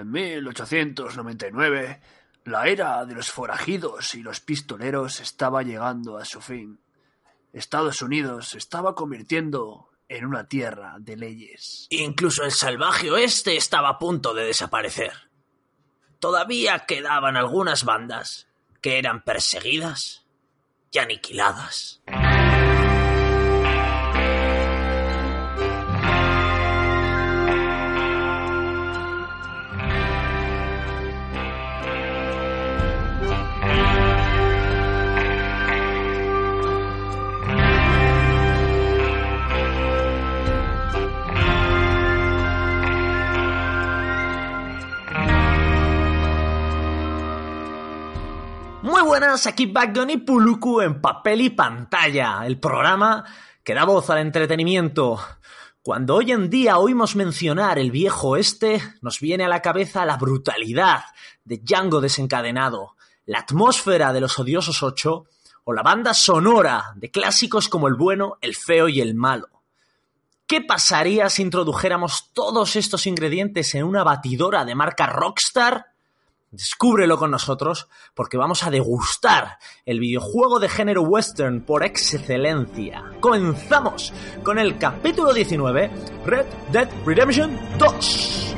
En 1899, la era de los forajidos y los pistoleros estaba llegando a su fin. Estados Unidos estaba convirtiendo en una tierra de leyes. Incluso el salvaje oeste estaba a punto de desaparecer. Todavía quedaban algunas bandas que eran perseguidas y aniquiladas. Buenas, aquí Backgun y Puluku en papel y pantalla, el programa que da voz al entretenimiento. Cuando hoy en día oímos mencionar el viejo oeste, nos viene a la cabeza la brutalidad de Django desencadenado, la atmósfera de los odiosos ocho o la banda sonora de clásicos como el bueno, el feo y el malo. ¿Qué pasaría si introdujéramos todos estos ingredientes en una batidora de marca Rockstar? Descúbrelo con nosotros porque vamos a degustar el videojuego de género western por excelencia. Comenzamos con el capítulo 19, Red Dead Redemption 2.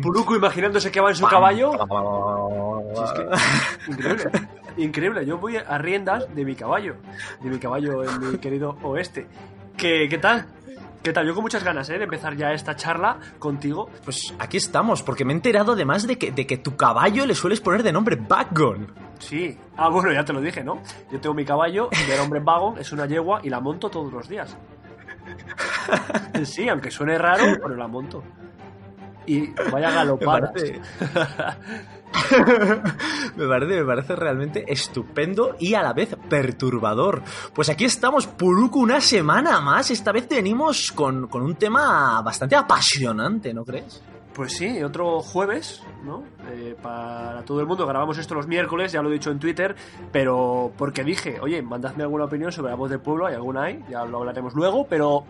Puluku imaginándose que va en su caballo. Increíble. Increíble. Yo voy a riendas de mi caballo. De mi caballo en mi querido oeste. ¿Qué, qué tal? ¿Qué tal? Yo con muchas ganas ¿eh? de empezar ya esta charla contigo. Pues aquí estamos, porque me he enterado además de que, de que tu caballo le sueles poner de nombre Backgun. Sí. Ah, bueno, ya te lo dije, ¿no? Yo tengo mi caballo de nombre Vagon, es una yegua y la monto todos los días. Sí, aunque suene raro, pero la monto. Y vaya galopadas. Me parece, me parece realmente estupendo y a la vez perturbador. Pues aquí estamos, Puruku, una semana más. Esta vez venimos con, con un tema bastante apasionante, ¿no crees? Pues sí, otro jueves, ¿no? Eh, para todo el mundo. Grabamos esto los miércoles, ya lo he dicho en Twitter, pero porque dije, oye, mandadme alguna opinión sobre la voz del pueblo, hay alguna hay, ya lo hablaremos luego, pero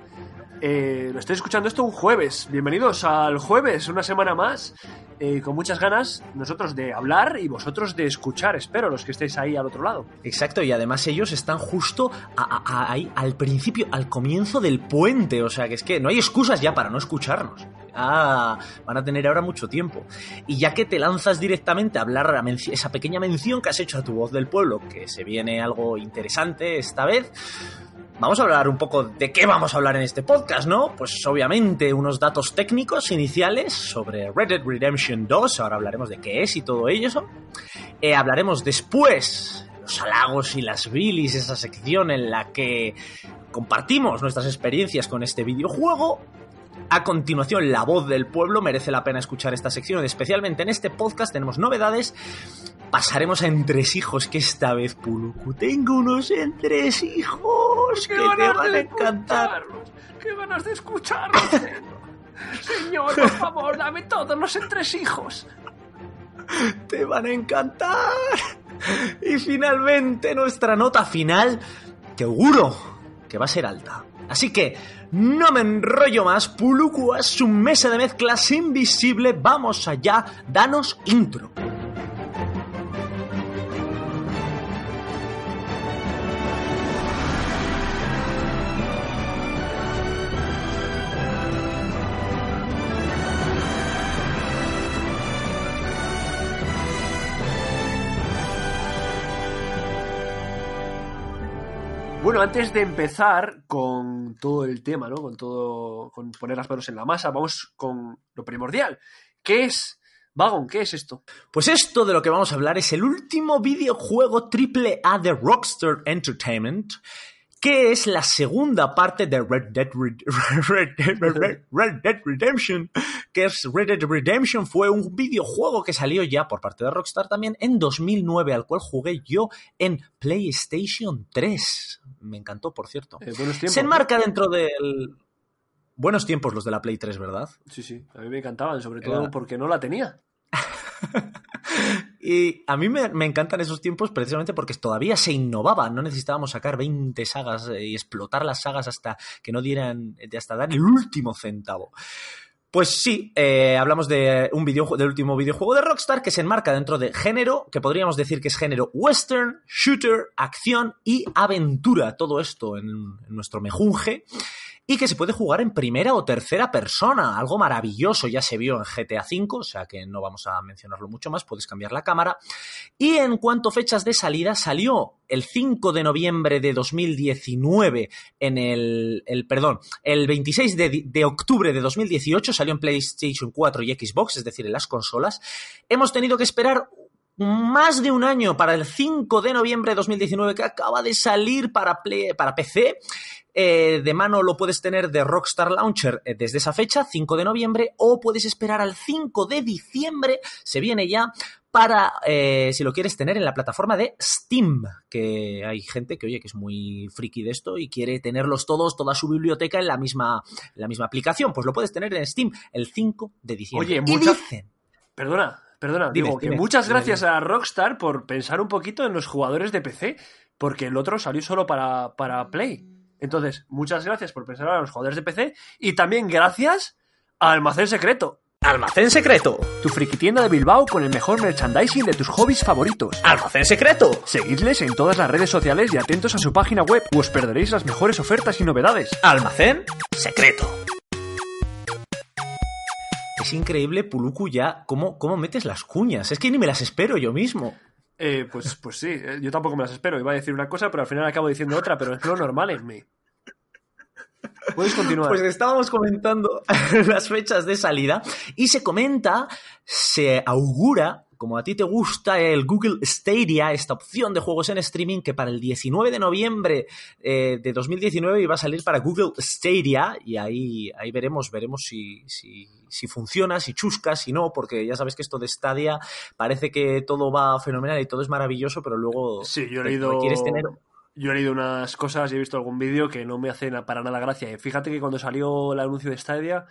eh, lo estoy escuchando esto un jueves. Bienvenidos al jueves, una semana más, eh, con muchas ganas nosotros de hablar y vosotros de escuchar, espero, los que estéis ahí al otro lado. Exacto, y además ellos están justo ahí, al principio, al comienzo del puente. O sea que es que no hay excusas ya para no escucharnos. Ah, van a tener ahora mucho tiempo. Y ya que te lanzas directamente a hablar a esa pequeña mención que has hecho a tu voz del pueblo, que se viene algo interesante esta vez. Vamos a hablar un poco de qué vamos a hablar en este podcast, ¿no? Pues obviamente unos datos técnicos iniciales sobre Red Dead Redemption 2, ahora hablaremos de qué es y todo ello. Eh, hablaremos después los halagos y las bilis, esa sección en la que compartimos nuestras experiencias con este videojuego. A continuación, la voz del pueblo merece la pena escuchar esta sección, especialmente en este podcast tenemos novedades. Pasaremos a entresijos, que esta vez, Puluku, tengo unos entresijos que te van a encantar. ¡Qué ganas de escucharlos! Señor, por favor, dame todos los entresijos. te van a encantar. Y finalmente nuestra nota final, que auguro que va a ser alta. Así que no me enrollo más, Puluku su mesa de mezclas invisible, vamos allá, danos intro. Bueno, antes de empezar con todo el tema, ¿no? Con todo, con poner las manos en la masa, vamos con lo primordial, que es Vagon, ¿qué es esto? Pues esto de lo que vamos a hablar es el último videojuego triple A de Rockstar Entertainment, que es la segunda parte de Red Dead, Redemption, que es Red Dead Redemption, fue un videojuego que salió ya por parte de Rockstar también en 2009, al cual jugué yo en PlayStation 3. Me encantó, por cierto. Eh, buenos tiempos, Se enmarca dentro del... Buenos tiempos los de la Play 3, ¿verdad? Sí, sí, a mí me encantaban, sobre todo Era- porque no la tenía. Y a mí me, encantan esos tiempos precisamente porque todavía se innovaba, no necesitábamos sacar 20 sagas eh, y explotar las sagas hasta que no dieran, hasta dar el último centavo. Pues sí, eh, hablamos de un videojuego, del último videojuego de Rockstar que se enmarca dentro de género, que podríamos decir que es género western, shooter, acción y aventura. Todo esto en, en nuestro mejunje. Y que se puede jugar en primera o tercera persona. Algo maravilloso. Ya se vio en GTA V, o sea que no vamos a mencionarlo mucho más. Puedes cambiar la cámara. Y en cuanto a fechas de salida, salió el 5 de noviembre de 2019 en el, el perdón, el 26 de, de octubre de 2018 salió en PlayStation 4 y Xbox, es decir, en las consolas. Hemos tenido que esperar más de un año para el 5 de noviembre de 2019 que acaba de salir para, Play- para PC. Eh, de mano lo puedes tener de Rockstar Launcher eh, desde esa fecha, 5 de noviembre, o puedes esperar al 5 de diciembre, se viene ya, para, eh, si lo quieres tener en la plataforma de Steam, que hay gente que, oye, que es muy friki de esto y quiere tenerlos todos, toda su biblioteca en la misma, en la misma aplicación, pues lo puedes tener en Steam el 5 de diciembre. Oye, y mucha- dicen, Perdona, perdona, Dime, digo que dime, muchas dime, gracias a Rockstar por pensar un poquito en los jugadores de PC, porque el otro salió solo para, para Play. Entonces, muchas gracias por pensar a los jugadores de PC y también gracias a Almacén Secreto, Almacén secreto, tu friki tienda de Bilbao con el mejor merchandising de tus hobbies favoritos. almacén secreto. Seguidles en todas las redes sociales y atentos a su página web, o os perderéis las mejores ofertas y novedades. Almacén secreto. Es increíble, Puluku, ya cómo, cómo metes las cuñas. Es que ni me las espero yo mismo. Eh, pues, pues sí, eh, yo tampoco me las espero. Iba a decir una cosa, pero al final acabo diciendo otra, pero es lo normal en mí. Puedes continuar. Pues estábamos comentando las fechas de salida y se comenta, se augura, como a ti te gusta el Google Stadia, esta opción de juegos en streaming, que para el 19 de noviembre eh, de 2019 iba a salir para Google Stadia y ahí, ahí veremos, veremos si, si, si funciona, si chusca, si no, porque ya sabes que esto de Stadia parece que todo va fenomenal y todo es maravilloso, pero luego Sí, yo he leído. requieres tener Yo he leído unas cosas y he visto algún vídeo que no me hacen para nada gracia. Y fíjate que cuando salió el anuncio de Stadia,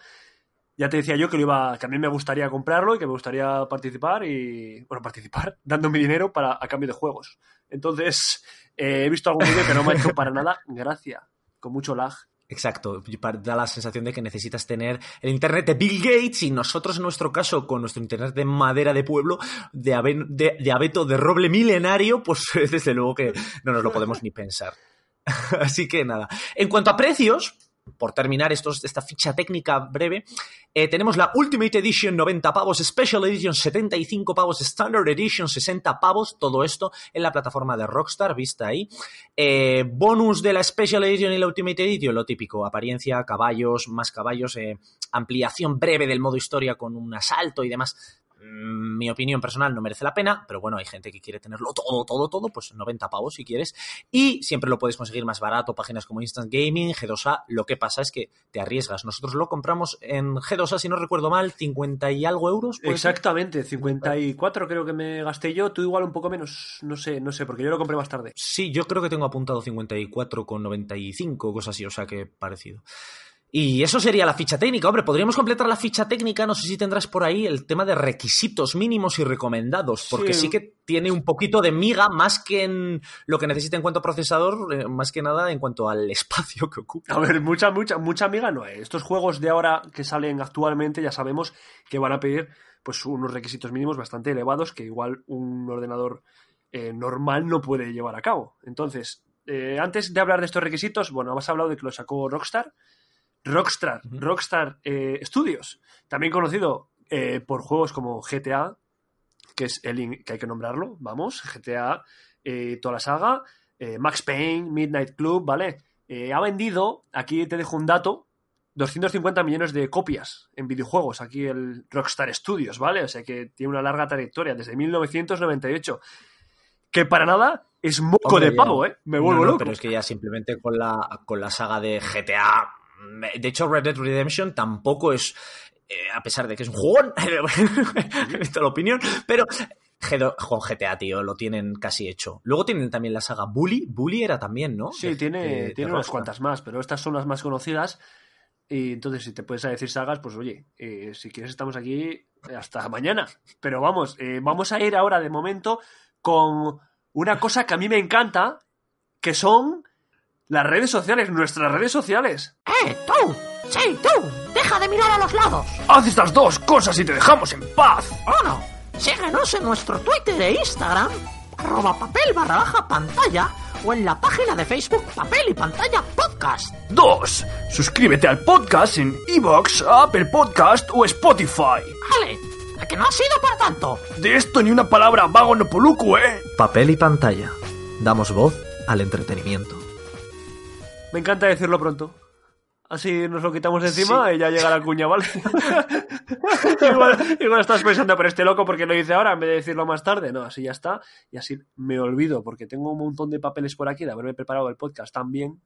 ya te decía yo que lo iba, que a mí me gustaría comprarlo y que me gustaría participar y. Bueno, participar, dando mi dinero para, a cambio de juegos. Entonces, eh, he visto algún vídeo que no me ha hecho para nada gracia. Con mucho lag. Exacto, da la sensación de que necesitas tener el internet de Bill Gates y nosotros en nuestro caso con nuestro internet de madera de pueblo, de, de, de abeto de roble milenario, pues desde luego que no nos lo podemos ni pensar. Así que nada, en cuanto a precios, por terminar estos, esta ficha técnica breve, eh, tenemos la Ultimate Edition 90 pavos, Special Edition 75 pavos, Standard Edition 60 pavos, todo esto en la plataforma de Rockstar, vista ahí. Eh, bonus de la Special Edition y la Ultimate Edition, lo típico, apariencia, caballos, más caballos, eh, ampliación breve del modo historia con un asalto y demás. Mi opinión personal no merece la pena, pero bueno, hay gente que quiere tenerlo todo, todo, todo, pues 90 pavos si quieres. Y siempre lo puedes conseguir más barato, páginas como Instant Gaming, G2A. Lo que pasa es que te arriesgas. Nosotros lo compramos en G2A, si no recuerdo mal, 50 y algo euros. ¿puede ser? Exactamente, 54 creo que me gasté yo. Tú igual un poco menos, no sé, no sé, porque yo lo compré más tarde. Sí, yo creo que tengo apuntado 54,95, cosas así, o sea que parecido. Y eso sería la ficha técnica. Hombre, podríamos completar la ficha técnica. No sé si tendrás por ahí el tema de requisitos mínimos y recomendados, porque sí, Sí. que tiene un poquito de miga más que en lo que necesita en cuanto a procesador, eh, más que nada en cuanto al espacio que ocupa. A ver, mucha, mucha, mucha amiga no es. Estos juegos de ahora que salen actualmente ya sabemos que van a pedir pues unos requisitos mínimos bastante elevados que igual un ordenador eh, normal no puede llevar a cabo. Entonces, eh, antes de hablar de estos requisitos, bueno, has hablado de que lo sacó Rockstar. Rockstar. Rockstar eh, Studios, también conocido eh, por juegos como GTA, que es el que hay que nombrarlo, vamos, GTA, eh, toda la saga, Max Payne, Midnight Club, ¿vale? Ha vendido, aquí te dejo un dato, 250 millones de copias en videojuegos, aquí el Rockstar Studios, ¿vale? O sea que tiene una larga trayectoria, desde 1998. Que para nada es moco Hombre, de pavo, ¿eh? Me vuelvo No, no, loco. Pero es que ya simplemente con la, con la saga de GTA. De hecho, Red Dead Redemption tampoco es. eh, a pesar de que es un jugón, he visto la opinión, pero con GTA, tío, lo tienen casi hecho. Luego tienen también la saga Bully. Bully era también, ¿no? Sí, De- tiene, de- de tiene unas cuantas más, pero estas son las más conocidas. Y entonces, si te puedes decir sagas, pues oye, eh, si quieres estamos aquí hasta mañana. Pero vamos, eh, vamos a ir ahora de momento con una cosa que a mí me encanta, que son las redes sociales, nuestras redes sociales. ¡Eh, tú! ¡Sí, tú! ¡Deja de mirar a los lados! Haz estas dos cosas y te dejamos en paz. Uno, síguenos en nuestro Twitter e Instagram, arroba papel barra baja pantalla, o en la página de Facebook Papel y Pantalla Podcast. 2. Suscríbete al podcast en Evox, Apple Podcast o Spotify. Vale, ¿a que no ha sido para tanto? De esto ni una palabra vago no poluco, ¿eh? Papel y pantalla. Damos voz al entretenimiento. Me encanta decirlo pronto. Así nos lo quitamos de encima y ya llega la cuña, ¿vale? igual, igual estás pensando, pero este loco, porque lo dice ahora en vez de decirlo más tarde? No, así ya está. Y así me olvido, porque tengo un montón de papeles por aquí de haberme preparado el podcast tan bien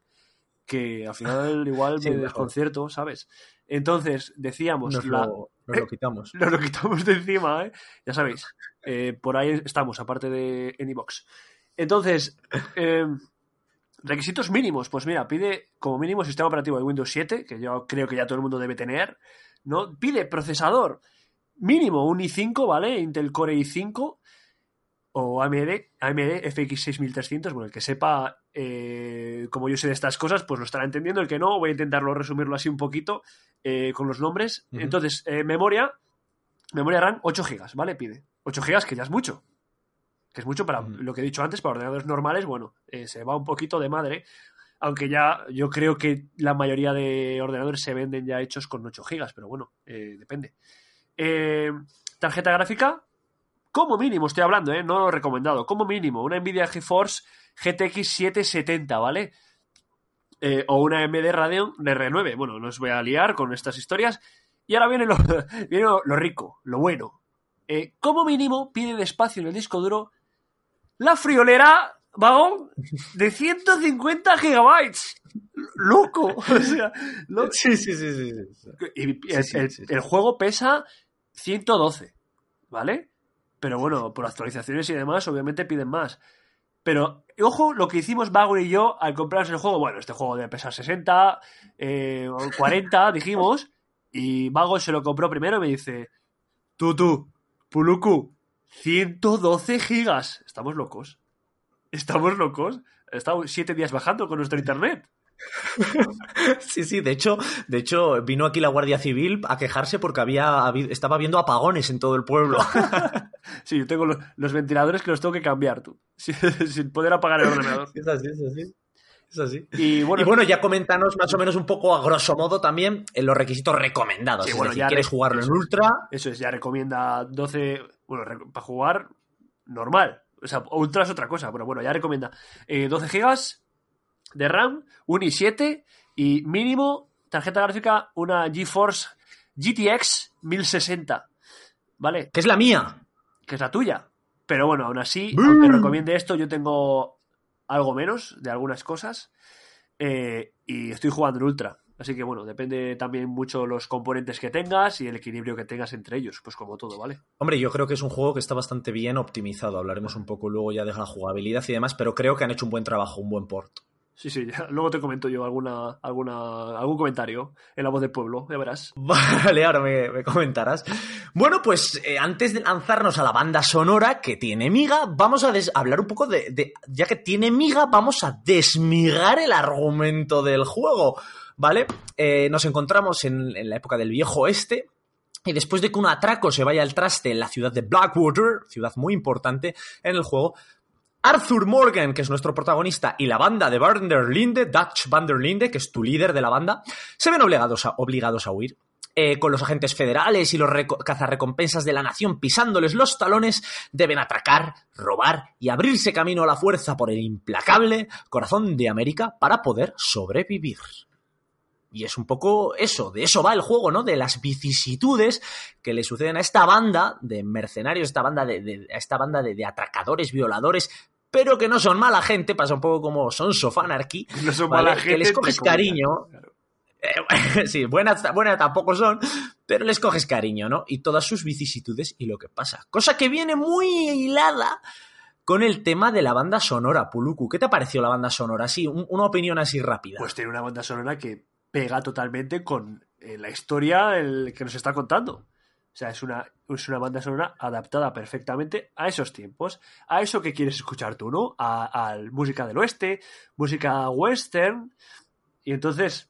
que al final igual Sí, me mejor. desconcierto, ¿sabes? Entonces, decíamos, Nos, la- lo, nos lo quitamos. nos lo quitamos de encima, ¿eh? Ya sabéis, eh, por ahí estamos, aparte de Anybox. Entonces, eh, requisitos mínimos. Pues mira, pide como mínimo sistema operativo de Windows 7, que yo creo que ya todo el mundo debe tener. ¿no? Pide procesador mínimo un i5, ¿vale? Intel Core i5 o AMD, AMD FX 6300. Bueno, el que sepa, eh, como yo sé de estas cosas, pues lo estará entendiendo. El que no, voy a intentarlo resumirlo así un poquito eh, con los nombres. Entonces, eh, memoria, memoria RAM 8 GB, ¿vale? Pide. 8 GB, que ya es mucho. Que es mucho para lo que he dicho antes, para ordenadores normales, bueno, eh, se va un poquito de madre. Aunque ya yo creo que la mayoría de ordenadores se venden ya hechos con 8 GB, pero bueno, eh, depende. Eh, tarjeta gráfica, como mínimo, estoy hablando, ¿eh? no lo recomendado, como mínimo, una Nvidia GeForce GTX 770, ¿vale? Eh, o una AMD Radeon DR9. Bueno, no os voy a liar con estas historias. Y ahora viene lo, viene lo, rico, lo bueno. Eh, como mínimo, pide de espacio en el disco duro la friolera vagón de 150 gigabytes. Loco, o sea, Sí, sí, sí, sí. sí. y el, juego pesa 112, ¿vale? Pero bueno, por actualizaciones y demás, obviamente piden más. Pero, ojo, lo que hicimos Bagor y yo al comprarnos el juego. Bueno, este juego debe pesar 60, eh, o 40, dijimos. Y Vago se lo compró primero y me dice: Tú, tú, Puluku, 112 gigas. Estamos locos. Estamos locos. Estamos siete días bajando con nuestro internet. Sí, sí, de hecho, de hecho, vino aquí la Guardia Civil a quejarse porque había estaba habiendo apagones en todo el pueblo. Sí, yo tengo los, los ventiladores que los tengo que cambiar, tú. Sin, sin poder apagar el ordenador. Es así, es así. Es así. Y bueno, y bueno, ya coméntanos más o menos un poco a grosso modo también en los requisitos recomendados. Sí, es bueno, decir, ya ¿quieres re- jugarlo en es. Ultra? eso es, ya recomienda 12. Bueno, para jugar normal. O sea, Ultra es otra cosa, pero bueno, ya recomienda eh, 12 gigas de RAM, un i7 y mínimo tarjeta gráfica una GeForce GTX 1060. ¿Vale? Que es la mía. que es la tuya. Pero bueno, aún así, ¡Bum! aunque recomiende esto, yo tengo algo menos de algunas cosas. eh, y estoy jugando en Ultra. Así que bueno, depende también mucho los componentes que tengas y el equilibrio que tengas entre ellos, pues como todo, ¿vale? Hombre, yo creo que es un juego que está bastante bien optimizado. Hablaremos un poco luego ya de la jugabilidad y demás, pero creo que han hecho un buen trabajo, un buen port. Sí, sí, ya. luego te comento yo alguna, alguna, algún comentario en la voz del pueblo, ya verás. Vale, ahora me, me comentarás. Bueno, pues eh, antes de lanzarnos a la banda sonora que tiene miga, vamos a hablar un poco de, de- Ya que tiene miga, vamos a desmigar el argumento del juego. ¿Vale? Eh, nos encontramos en, en la época del viejo oeste. Y después de que un atraco se vaya al traste en la ciudad de Blackwater, ciudad muy importante en el juego, Arthur Morgan, que es nuestro protagonista, y la banda de Van der Linde, Dutch Van der Linde, que es tu líder de la banda, se ven obligados a, obligados a huir. Eh, con los agentes federales y los reco- cazarrecompensas de la nación pisándoles los talones, deben atracar, robar y abrirse camino a la fuerza por el implacable corazón de América para poder sobrevivir. Y es un poco eso, de eso va el juego, ¿no? De las vicisitudes que le suceden a esta banda de mercenarios, esta banda de, de- a esta banda de, de atracadores, violadores, pero que no son mala gente, pasa un poco como Sons of Anarchy, No son ¿vale? mala que gente. les entre coges cariño, Claro. eh, sí, buenas, buenas tampoco son, pero les coges cariño, ¿no? Y todas sus vicisitudes y lo que pasa. Cosa que viene muy hilada con el tema de la banda sonora, Puluku. ¿Qué te ha parecido la banda sonora? Sí, un- una opinión así rápida. Pues tiene una banda sonora que pega totalmente con eh, la historia que nos está contando. O sea, es una, es una banda sonora adaptada perfectamente a esos tiempos, a eso que quieres escuchar tú, ¿no? A, a música del oeste, música western. Y entonces,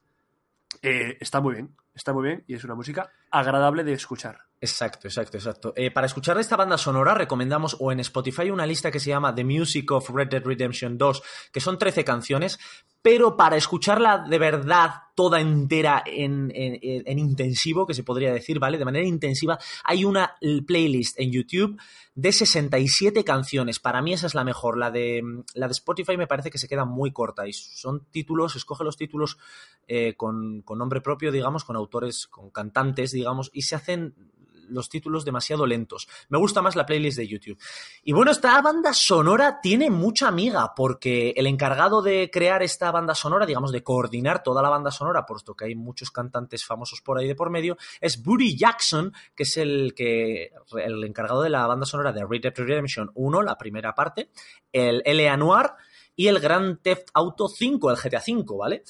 eh, está muy bien, está muy bien y es una música agradable de escuchar. Exacto, exacto, exacto. Eh, para escuchar esta banda sonora recomendamos o en Spotify una lista que se llama The Music of Red Dead Redemption 2, que son 13 canciones, pero para escucharla de verdad toda entera en, en- en- en intensivo, que se podría decir, ¿vale? De manera intensiva, hay una playlist en YouTube de 67 canciones. Para mí esa es la mejor. La de, la de Spotify me parece que se queda muy corta y son títulos, escoge los títulos eh, con, con nombre propio, digamos, con autores, con cantantes, digamos, y se hacen los títulos demasiado lentos. Me gusta más la playlist de YouTube. Y bueno, esta banda sonora tiene mucha amiga, porque el encargado de crear esta banda sonora, digamos, de coordinar toda la banda sonora, puesto que hay muchos cantantes famosos por ahí de por medio, es Buddy Jackson, que es el que el encargado de la banda sonora de Red Dead Redemption 1, la primera parte, el L.A. Noir y el Grand Theft Auto 5, el GTA 5, ¿vale?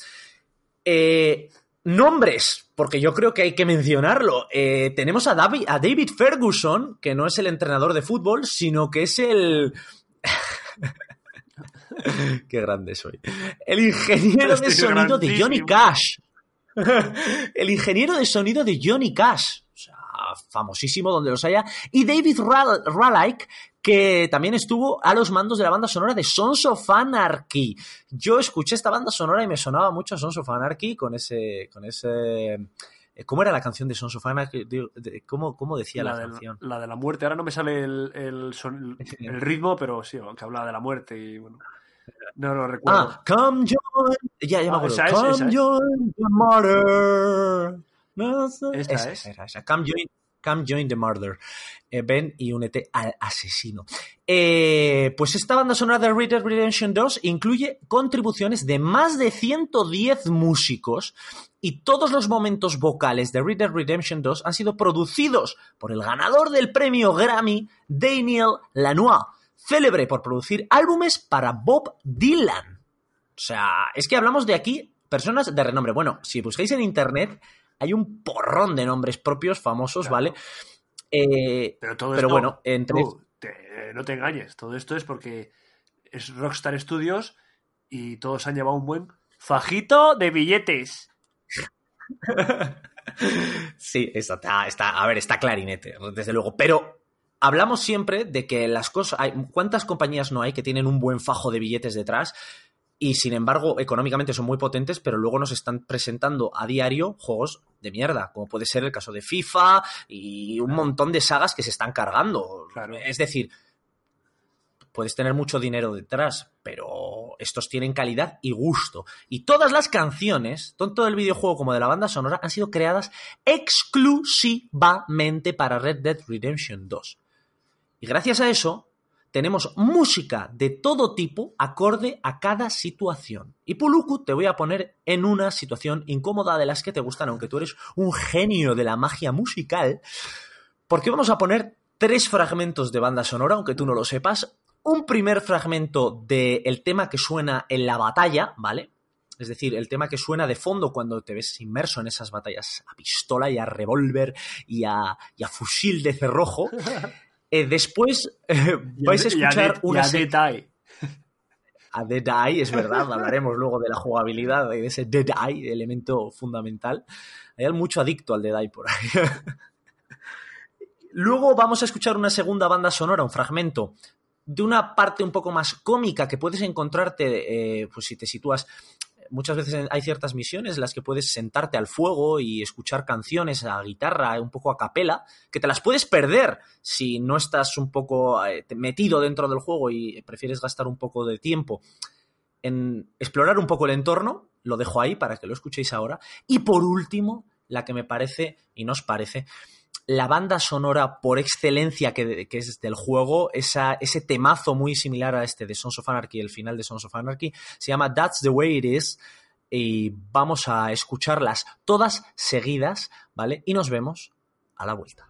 Eh, nombres, porque yo creo que hay que mencionarlo. Eh, tenemos a David, a David Ferguson, que no es el entrenador de fútbol, sino que es el... Qué grande soy. El ingeniero de sonido de Johnny. Cash. el ingeniero de sonido de Johnny Cash. O sea, famosísimo donde los haya. Y David Ral- Raleigh, que también estuvo a los mandos de la banda sonora de Sons of Anarchy. Yo escuché esta banda sonora y me sonaba mucho a Sons of Anarchy con ese. con ese. eh, ¿Cómo era la canción de Sons of Anarchy? ¿Cómo, cómo decía la, de, canción? la de la muerte. Ahora no me sale el, el, son- el ritmo, pero sí, que hablaba de la muerte y bueno. No lo recuerdo. Ah, come join. Ya, ya me Ah, acuerdo. esa es, come esa es. join the murder. No sé. Esa Esa, es. esa. Come join, come join the murder. Eh, ven y únete al asesino. Eh, pues esta banda sonora de Red Dead Redemption 2 incluye contribuciones de más de 110 músicos y todos los momentos vocales de Red Dead Redemption 2 han sido producidos por el ganador del premio Grammy, Daniel Lanois, célebre por producir álbumes para Bob Dylan. O sea, es que hablamos de aquí personas de renombre. Bueno, si buscáis en internet, hay un porrón de nombres propios famosos, Claro. ¿vale? Eh, Pero todo pero esto, bueno, entre- tú, te- no te engañes. Todo esto es porque es Rockstar Studios y todos han llevado un buen fajito de billetes. Sí, está, está, está- a ver, está clarinete, desde luego. Pero hablamos siempre de que las cosas. Hay, ¿Cuántas compañías no hay que tienen un buen fajo de billetes detrás? Y sin embargo, económicamente son muy potentes, pero luego nos están presentando a diario juegos de mierda, como puede ser el caso de FIFA y un montón de sagas que se están cargando. Claro. Es decir, puedes tener mucho dinero detrás, pero estos tienen calidad y gusto. Y todas las canciones, tanto del videojuego como de la banda sonora, han sido creadas exclusivamente para Red Dead Redemption 2. Y gracias a eso, tenemos música de todo tipo acorde a cada situación. Y Puluku te voy a poner en una situación incómoda de las que te gustan, aunque tú eres un genio de la magia musical, porque vamos a poner tres fragmentos de banda sonora, aunque tú no lo sepas. Un primer fragmento del tema que suena en la batalla, ¿vale? Es decir, el tema que suena de fondo cuando te ves inmerso en esas batallas a pistola y a revólver y a, y a fusil de cerrojo. Eh, después eh, vais a Y escuchar y una a Dead Eye. a Dead Eye, es verdad, hablaremos luego de la jugabilidad y de ese Dead Eye, elemento fundamental. Hay mucho adicto al Dead Eye por ahí. luego vamos a escuchar una segunda banda sonora, un fragmento de una parte un poco más cómica que puedes encontrarte, eh, pues si te sitúas muchas veces hay ciertas misiones en las que puedes sentarte al fuego y escuchar canciones a guitarra, un poco a capela, que te las puedes perder si no estás un poco eh, metido dentro del juego y prefieres gastar un poco de tiempo en explorar un poco el entorno. lo dejo ahí para que lo escuchéis ahora. Y por último, la que me parece, y nos parece, la banda sonora por excelencia que, es del juego, esa, ese temazo muy similar a este de Sons of Anarchy, el final de Sons of Anarchy, se llama That's the Way It Is. Y vamos a escucharlas todas seguidas, ¿vale? Y nos vemos a la vuelta.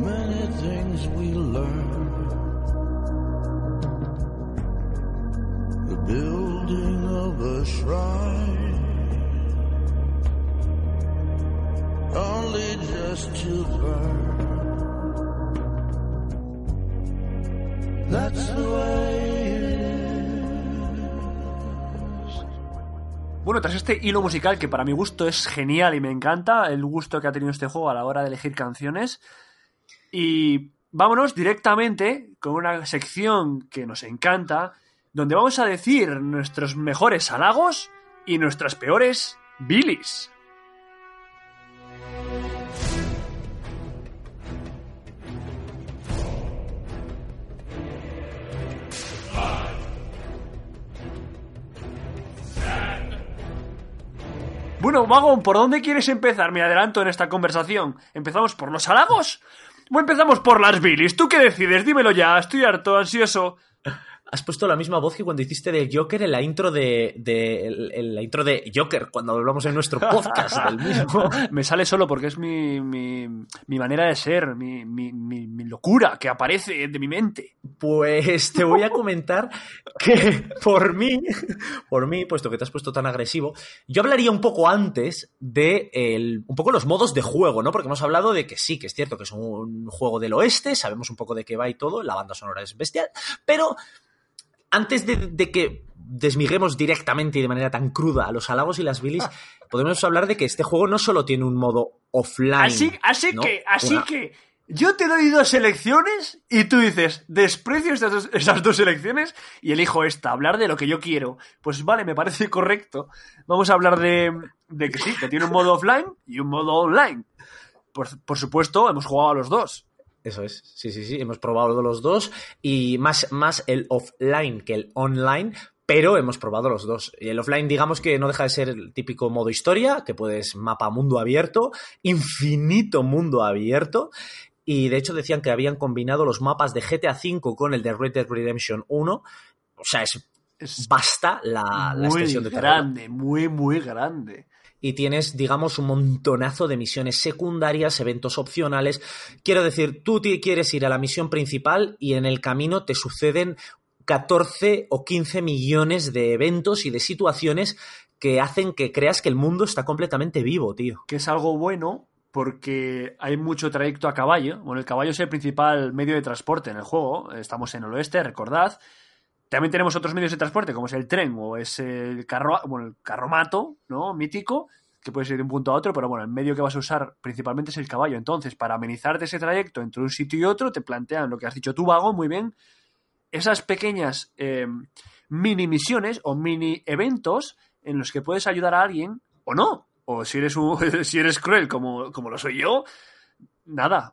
many things we learn, the building of a shrine, only just to burn. That's the way. Bueno, tras este hilo musical que para mi gusto es genial y me encanta, el gusto que ha tenido este juego a la hora de elegir canciones. Y vámonos directamente con una sección que nos encanta, donde vamos a decir nuestros mejores halagos y nuestras peores bilis. Bueno, Wagon, ¿por dónde quieres empezar? Me adelanto en esta conversación. ¿Empezamos por los halagos? ¿O empezamos por las bilis? ¿Tú qué decides? Dímelo ya, estoy harto, ansioso. Has puesto la misma voz que cuando hiciste de Joker en la intro de, de- el- la intro de Joker, cuando hablamos en nuestro podcast del mismo. Me sale solo porque es mi, mi, mi manera de ser, mi, mi, mi, mi locura que aparece de mi mente. Pues te voy a comentar que por mí, por mí, puesto que te has puesto tan agresivo, yo hablaría un poco antes de el- un poco los modos de juego, ¿no? Porque hemos hablado de que sí, que es cierto que es un juego del oeste, sabemos un poco de qué va y todo, la banda sonora es bestial, pero antes de, de que desmiguemos directamente y de manera tan cruda a los halagos y las bilis, podemos hablar de que este juego no solo tiene un modo offline. Así, así ¿no? que, así Una- que, yo te doy dos elecciones y tú dices, desprecio estas dos, esas dos elecciones y elijo esta, hablar de lo que yo quiero. Pues vale, me parece correcto. Vamos a hablar de, de que sí, que tiene un modo offline y un modo online. Por, por supuesto, hemos jugado a los dos. Eso es, sí, sí, sí, hemos probado los dos y más, más el offline que el online, pero hemos probado los dos. Y el offline, digamos que no deja de ser el típico modo historia, que puedes mapa mundo abierto, infinito mundo abierto. Y de hecho decían que habían combinado los mapas de GTA V con el de Red Dead Redemption 1. O sea, es Es basta la, la muy extensión de grande, muy, muy grande. Y tienes, digamos, un montonazo de misiones secundarias, eventos opcionales. Quiero decir, tú quieres ir a la misión principal y en el camino te suceden 14 o 15 millones de eventos y de situaciones que hacen que creas que el mundo está completamente vivo, tío. que es algo bueno porque hay mucho trayecto a caballo. Bueno, el caballo es el principal medio de transporte en el juego. Estamos en el oeste, recordad. También tenemos otros medios de transporte, como es el tren o es el carro, bueno, el carromato, ¿no? Mítico, que puedes ir de un punto a otro, pero bueno, el medio que vas a usar principalmente es el caballo. Entonces, para amenizarte ese trayecto entre un sitio y otro, te plantean lo que has dicho tú, Vago, muy bien, esas pequeñas eh, mini misiones o mini eventos en los que puedes ayudar a alguien o no. O si eres, un- si eres cruel como, como lo soy yo, nada,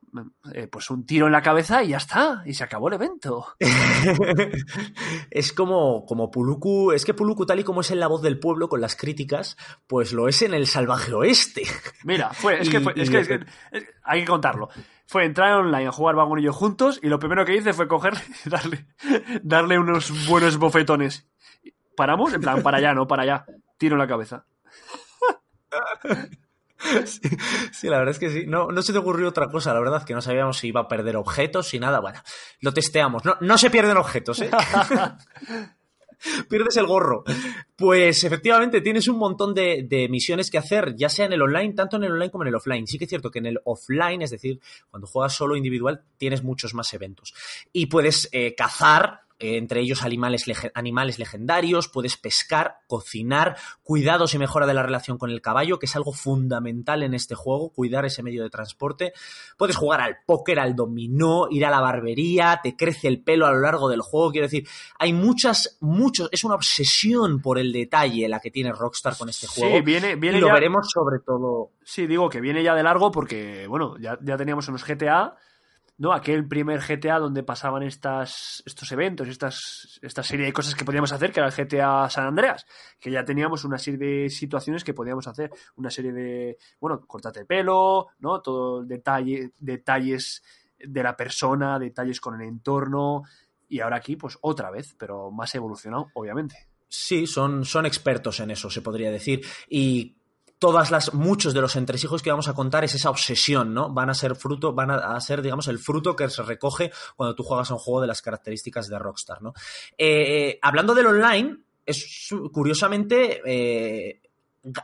eh, pues un tiro en la cabeza y ya está, y se acabó el evento. es como, como Puluku, es que Puluku tal y como es en la voz del pueblo con las críticas, pues lo es en el salvaje oeste. Mira, fue, es que, fue- es que, es que- es- hay que contarlo. Fue entrar online a jugar Vagon y yo juntos y lo primero que hice fue coger y darle, darle unos buenos bofetones. Paramos, en plan, para allá, no, para allá. Tiro en la cabeza. Sí, la verdad es que sí. No, no se te ocurrió otra cosa, la verdad, que no sabíamos si iba a perder objetos y nada. Bueno, lo testeamos. No, no se pierden objetos, ¿eh? Pierdes el gorro. Pues efectivamente tienes un montón de, misiones que hacer, ya sea en el online, tanto en el online como en el offline. Sí que es cierto que en el offline, es decir, cuando juegas solo individual, tienes muchos más eventos. Y puedes eh, cazar entre ellos animales, lege- animales legendarios, puedes pescar, cocinar, cuidados y mejora de la relación con el caballo, que es algo fundamental en este juego, cuidar ese medio de transporte. Puedes jugar al póker, al dominó, ir a la barbería, te crece el pelo a lo largo del juego, quiero decir, hay muchas, muchos, es una obsesión por el detalle la que tiene Rockstar con este juego. Sí, viene, viene y lo ya- veremos sobre todo. Sí, digo que viene ya de largo porque, bueno, ya, ya teníamos unos GTA, ¿no? Aquel primer GTA donde pasaban estas, estos eventos, estas, esta serie de cosas que podíamos hacer, que era el GTA San Andreas, que ya teníamos una serie de situaciones que podíamos hacer, una serie de, bueno, cortate el pelo, ¿no? Todo el detalle, detalles de la persona, detalles con el entorno, y ahora aquí, pues otra vez, pero más evolucionado, obviamente. Sí, son, son expertos en eso, se podría decir. Y todas las, muchos de los entresijos que vamos a contar es esa obsesión, ¿no? Van a ser fruto, van a, ser, digamos, el fruto que se recoge cuando tú juegas a un juego de las características de Rockstar, ¿no? Eh, hablando del online, es curiosamente. eh,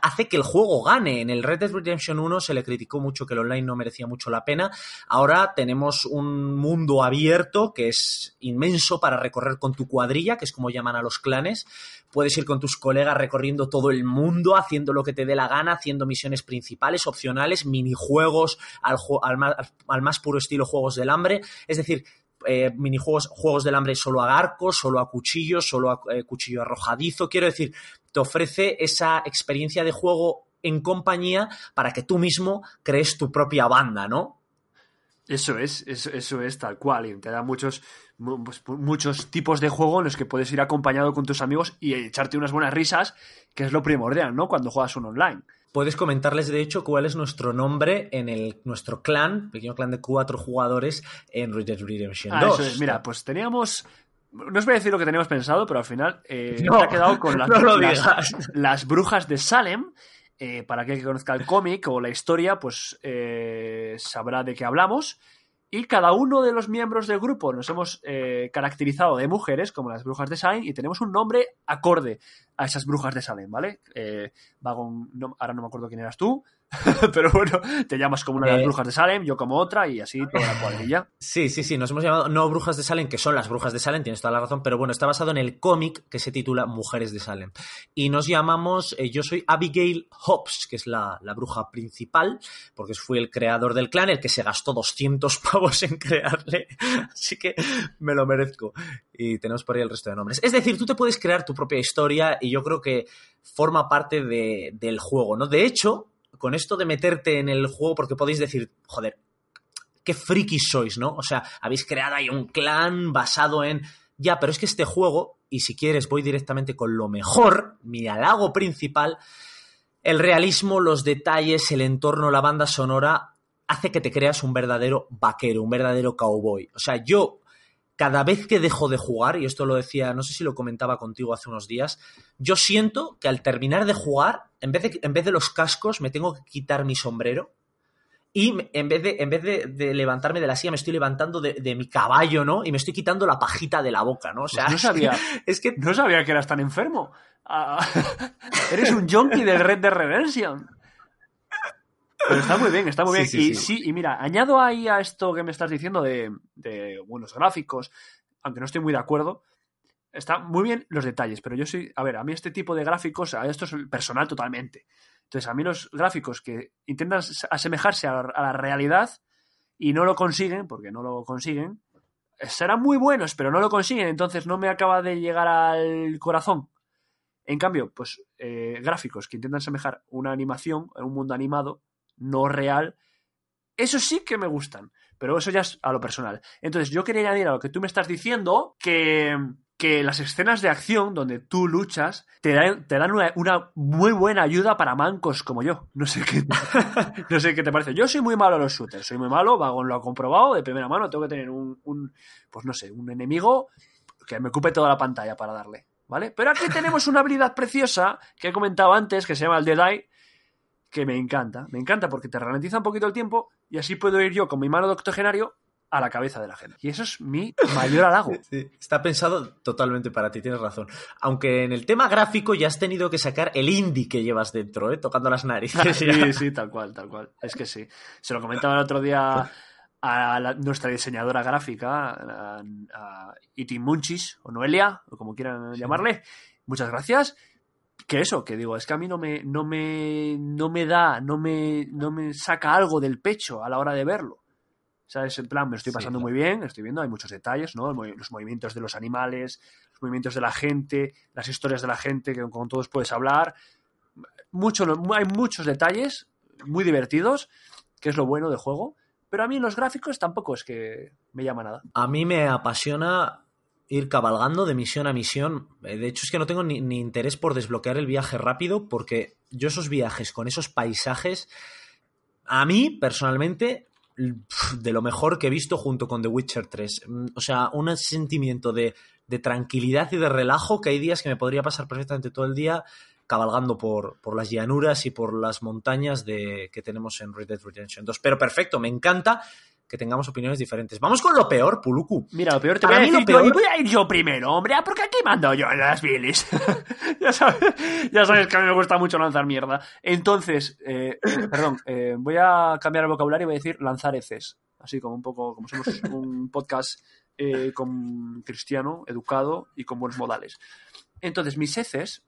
hace que el juego gane. En el Red Dead Redemption 1 se le criticó mucho que el online no merecía mucho la pena. Ahora tenemos un mundo abierto que es inmenso para recorrer con tu cuadrilla, que es como llaman a los clanes. Puedes ir con tus colegas recorriendo todo el mundo, haciendo lo que te dé la gana, haciendo misiones principales, opcionales, minijuegos al, al al más puro estilo juegos del hambre. Es decir, eh, minijuegos, juegos del hambre solo a arcos, solo a cuchillos, solo a eh, cuchillo arrojadizo. Quiero decir, te ofrece esa experiencia de juego en compañía para que tú mismo crees tu propia banda, ¿no? Eso es, eso, eso es tal cual. Y te da muchos, mu- pues, muchos tipos de juego en los que puedes ir acompañado con tus amigos y echarte unas buenas risas, que es lo primordial, ¿no? Cuando juegas un online. Puedes comentarles, de hecho, cuál es nuestro nombre en el, nuestro clan, pequeño clan de cuatro jugadores en Red Dead Redemption Ah, 2. eso es. Mira, pues teníamos. No os voy a decir lo que teníamos pensado, pero al final eh, No, se ha quedado con las, no las brujas de Salem. Eh, para aquel que conozca el cómic o la historia, pues eh, sabrá de qué hablamos. Y cada uno de los miembros del grupo nos hemos eh, caracterizado de mujeres, como las brujas de Salem, y tenemos un nombre acorde a esas brujas de Salem, ¿vale? Eh, no- ahora no me acuerdo quién eras tú, pero bueno, te llamas como una de las Eh. brujas de Salem, yo como otra, y así toda la cuadrilla. Sí, sí, sí, nos hemos llamado no Brujas de Salem, que son las Brujas de Salem, tienes toda la razón, pero bueno, está basado en el cómic que se titula Mujeres de Salem. Y nos llamamos, eh, yo soy Abigail Hobbs, que es la, la bruja principal, porque fui el creador del clan, el que se gastó 200 pavos en crearle, así que me lo merezco. Y tenemos por ahí el resto de nombres. Es decir, tú te puedes crear tu propia historia y yo creo que forma parte de- del juego, ¿no? De hecho, con esto de meterte en el juego, porque podéis decir, joder, qué frikis sois, ¿no? O sea, habéis creado ahí un clan basado en... Ya, pero es que este juego, y si quieres voy directamente con lo mejor, mi halago principal, el realismo, los detalles, el entorno, la banda sonora, hace que te creas un verdadero vaquero, un verdadero cowboy. O sea, yo cada vez que dejo de jugar, y esto lo decía, no sé si lo comentaba contigo hace unos días, yo siento que al terminar de jugar, en vez de, en vez de los cascos, me tengo que quitar mi sombrero y en vez de, en vez de, de levantarme de la silla, me estoy levantando de, de mi caballo, ¿no? Y me estoy quitando la pajita de la boca, ¿no? O sea, Pues no sabía. es que No sabía que eras tan enfermo. Ah, eres un junkie del Red de Redemption. Pero está muy bien, está muy bien. Sí, sí, y sí. y mira, añado ahí a esto que me estás diciendo de, de buenos gráficos, aunque no estoy muy de acuerdo. Está muy bien los detalles, pero yo soy. A ver, a mí este tipo de gráficos, a esto es personal totalmente. Entonces, a mí los gráficos que intentan asemejarse a la, a la realidad y no lo consiguen, porque no lo consiguen, serán muy buenos, pero no lo consiguen, entonces no me acaba de llegar al corazón. En cambio, pues eh, gráficos que intentan asemejar una animación, un mundo animado, no real, eso sí que me gustan, pero eso ya es a lo personal. Entonces, yo quería añadir a lo que tú me estás diciendo que, que las escenas de acción donde tú luchas te dan, te dan una, muy buena ayuda para mancos como yo. No sé qué, no sé qué te parece. Yo soy muy malo a los shooters, soy muy malo, Vagon lo ha comprobado de primera mano, tengo que tener un, un pues no sé, un enemigo que me ocupe toda la pantalla para darle, ¿vale? Pero aquí tenemos una habilidad preciosa que he comentado antes, que se llama el Dead Eye, que me encanta. Me encanta porque te ralentiza un poquito el tiempo y así puedo ir yo con mi mano de octogenario a la cabeza de la gente. Y eso es mi mayor halago. Sí, está pensado totalmente para ti, tienes razón. Aunque en el tema gráfico ya has tenido que sacar el indie que llevas dentro, ¿eh? tocando las narices. Sí, sí, tal cual, tal cual. Es que sí. Se lo comentaba el otro día a la- nuestra diseñadora gráfica, a, a Iti Munchis, o Noelia, o como quieran llamarle. Muchas gracias. Que eso, que digo, es que a mí no me, no me, no me da, no me, no me saca algo del pecho a la hora de verlo. ¿Sabes? En plan, me estoy Sí, pasando claro. muy bien, estoy viendo, hay muchos detalles, ¿no? Los movimientos de los animales, los movimientos de la gente, las historias de la gente, que con todos puedes hablar. Mucho, hay muchos detalles muy divertidos, que es lo bueno del juego. Pero a mí los gráficos tampoco es que me llama nada. A mí me apasiona ir cabalgando de misión a misión. Eh, De hecho, es que no tengo ni, interés por desbloquear el viaje rápido, porque yo esos viajes con esos paisajes, a mí, personalmente, de lo mejor que he visto junto con The Witcher 3. Mm, O sea, un sentimiento de, tranquilidad y de relajo que hay días que me podría pasar perfectamente todo el día cabalgando por, las llanuras y por las montañas que tenemos en Red Dead Redemption 2. Pero perfecto, me encanta que tengamos opiniones diferentes. Vamos con lo peor, Puluku. Mira, lo peor te voy a lo decir yo, peor- y voy a ir yo primero, hombre, ah, porque aquí mando yo en las bilis. ya, sabes, ya sabes que a mí me gusta mucho lanzar mierda. Entonces, eh, perdón, eh, voy a cambiar el vocabulario y voy a decir lanzar heces. Así como un poco, como somos un podcast eh, con cristiano, educado y con buenos modales. Entonces, mis heces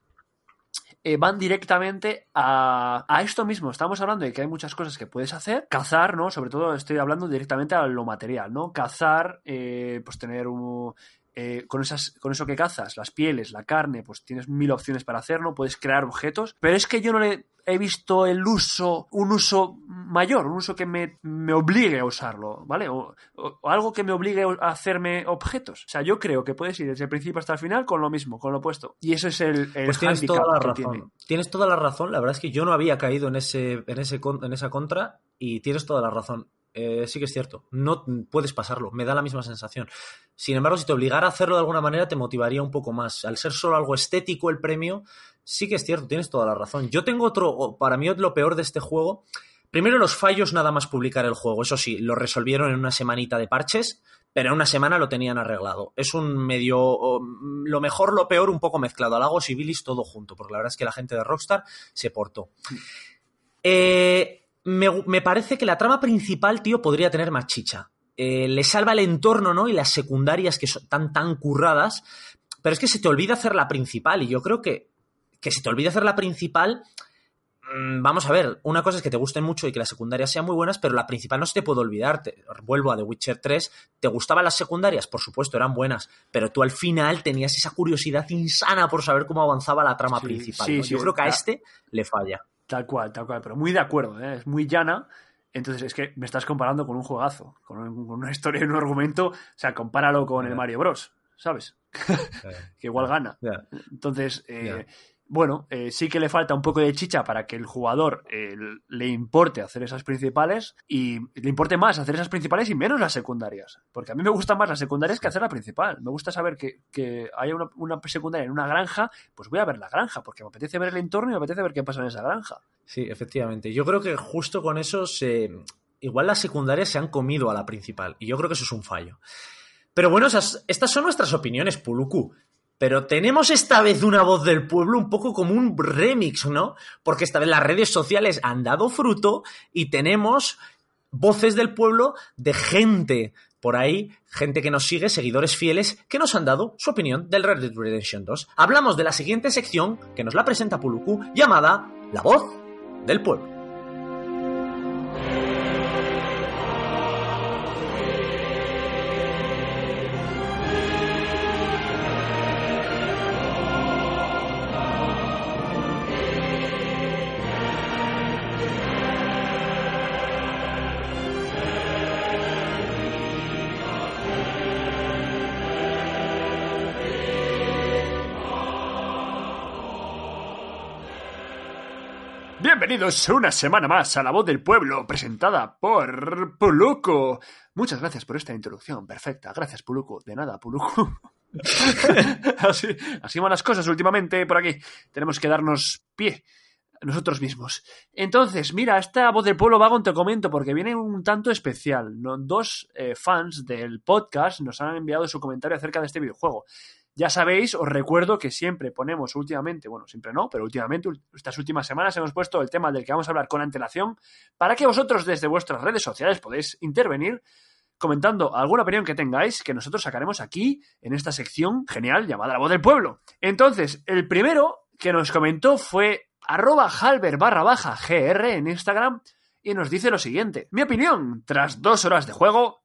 eh, van directamente a, a esto mismo. Estamos hablando de que hay muchas cosas que puedes hacer. Cazar, ¿no? Sobre todo estoy hablando directamente a lo material, ¿no? Cazar, eh, pues tener un... eh, con, esas, con eso que cazas, las pieles, la carne, pues tienes mil opciones para hacerlo, puedes crear objetos, pero es que yo no le he visto el uso, un uso mayor, un uso que me, me obligue a usarlo, ¿vale? O, o- o algo que me obligue a hacerme objetos. O sea, yo creo que puedes ir desde el principio hasta el final con lo mismo, con lo opuesto. Y eso es el, el Pues tienes toda la razón. tiene. Tienes toda la razón. La verdad es que yo no había caído en ese, en ese en esa contra y tienes toda la razón. Eh, sí que es cierto. No puedes pasarlo. Me da la misma sensación. Sin embargo, si te obligara a hacerlo de alguna manera, te motivaría un poco más. Al ser solo algo estético el premio, sí que es cierto. Tienes toda la razón. Yo tengo otro. Para mí, lo peor de este juego. Primero, los fallos nada más publicar el juego. Eso sí, lo resolvieron en una semanita de parches, pero en una semana lo tenían arreglado. Es un medio. mm, Lo mejor, lo peor, un poco mezclado. Halagos y bilis todo junto, porque la verdad es que la gente de Rockstar se portó. Eh, me, me parece que la trama principal, tío, podría tener más chicha. Eh, le salva el entorno, ¿no? Y las secundarias que son tan, tan curradas. Pero es que se te olvida hacer la principal. Y yo creo que, que se te olvida hacer la principal. mm, Vamos a ver, una cosa es que te gusten mucho y que las secundarias sean muy buenas, pero la principal no se te puede olvidar. Te- vuelvo a The Witcher 3. ¿Te gustaban las secundarias? Por supuesto, eran buenas. Pero tú al final tenías esa curiosidad insana por saber cómo avanzaba la trama Sí, principal. sí, ¿no? sí, yo creo que a este le falla. Tal cual, tal cual, pero muy de acuerdo, ¿eh? es muy llana. Entonces es que me estás comparando con un juegazo, con, un- con una historia y un argumento. O sea, compáralo con el. Mario Bros, ¿sabes? que igual gana. Entonces, eh. Bueno, eh, sí que le falta un poco de chicha para que el jugador eh, le importe hacer esas principales y le importe más hacer esas principales y menos las secundarias. Porque a mí me gustan más las secundarias que hacer la principal. Me gusta saber que, que haya una, una secundaria en una granja, pues voy a ver la granja, porque me apetece ver el entorno y me apetece ver qué pasa en esa granja. Sí, efectivamente. Yo creo que justo con eso se. Igual las secundarias se han comido a la principal. Y yo creo que eso es un fallo. Pero bueno, esas- estas son nuestras opiniones, Puluku. Pero tenemos esta vez una voz del pueblo un poco como un remix, ¿no? Porque esta vez las redes sociales han dado fruto y tenemos voces del pueblo de gente por ahí, gente que nos sigue, seguidores fieles, que nos han dado su opinión del Red Dead Redemption 2. Hablamos de la siguiente sección que nos la presenta Puluku, llamada La voz del pueblo. Bienvenidos una semana más a La Voz del Pueblo, presentada por Puluco. Muchas gracias por esta introducción, perfecta. Gracias, Puluco. De nada, Puluco. así, así van las cosas últimamente por aquí. Tenemos que darnos pie nosotros mismos. Entonces, mira, esta voz del pueblo vago te comento porque viene un tanto especial. Dos eh, fans del podcast nos han enviado su comentario acerca de este videojuego. Ya sabéis, os recuerdo que siempre ponemos últimamente, bueno, siempre no, pero últimamente, estas últimas semanas hemos puesto el tema del que vamos a hablar con antelación para que vosotros desde vuestras redes sociales podéis intervenir comentando alguna opinión que tengáis que nosotros sacaremos aquí en esta sección genial llamada La Voz del Pueblo. Entonces, el primero que nos comentó fue arroba halber barra baja gr en Instagram y nos dice lo siguiente. Mi opinión, tras dos horas de juego,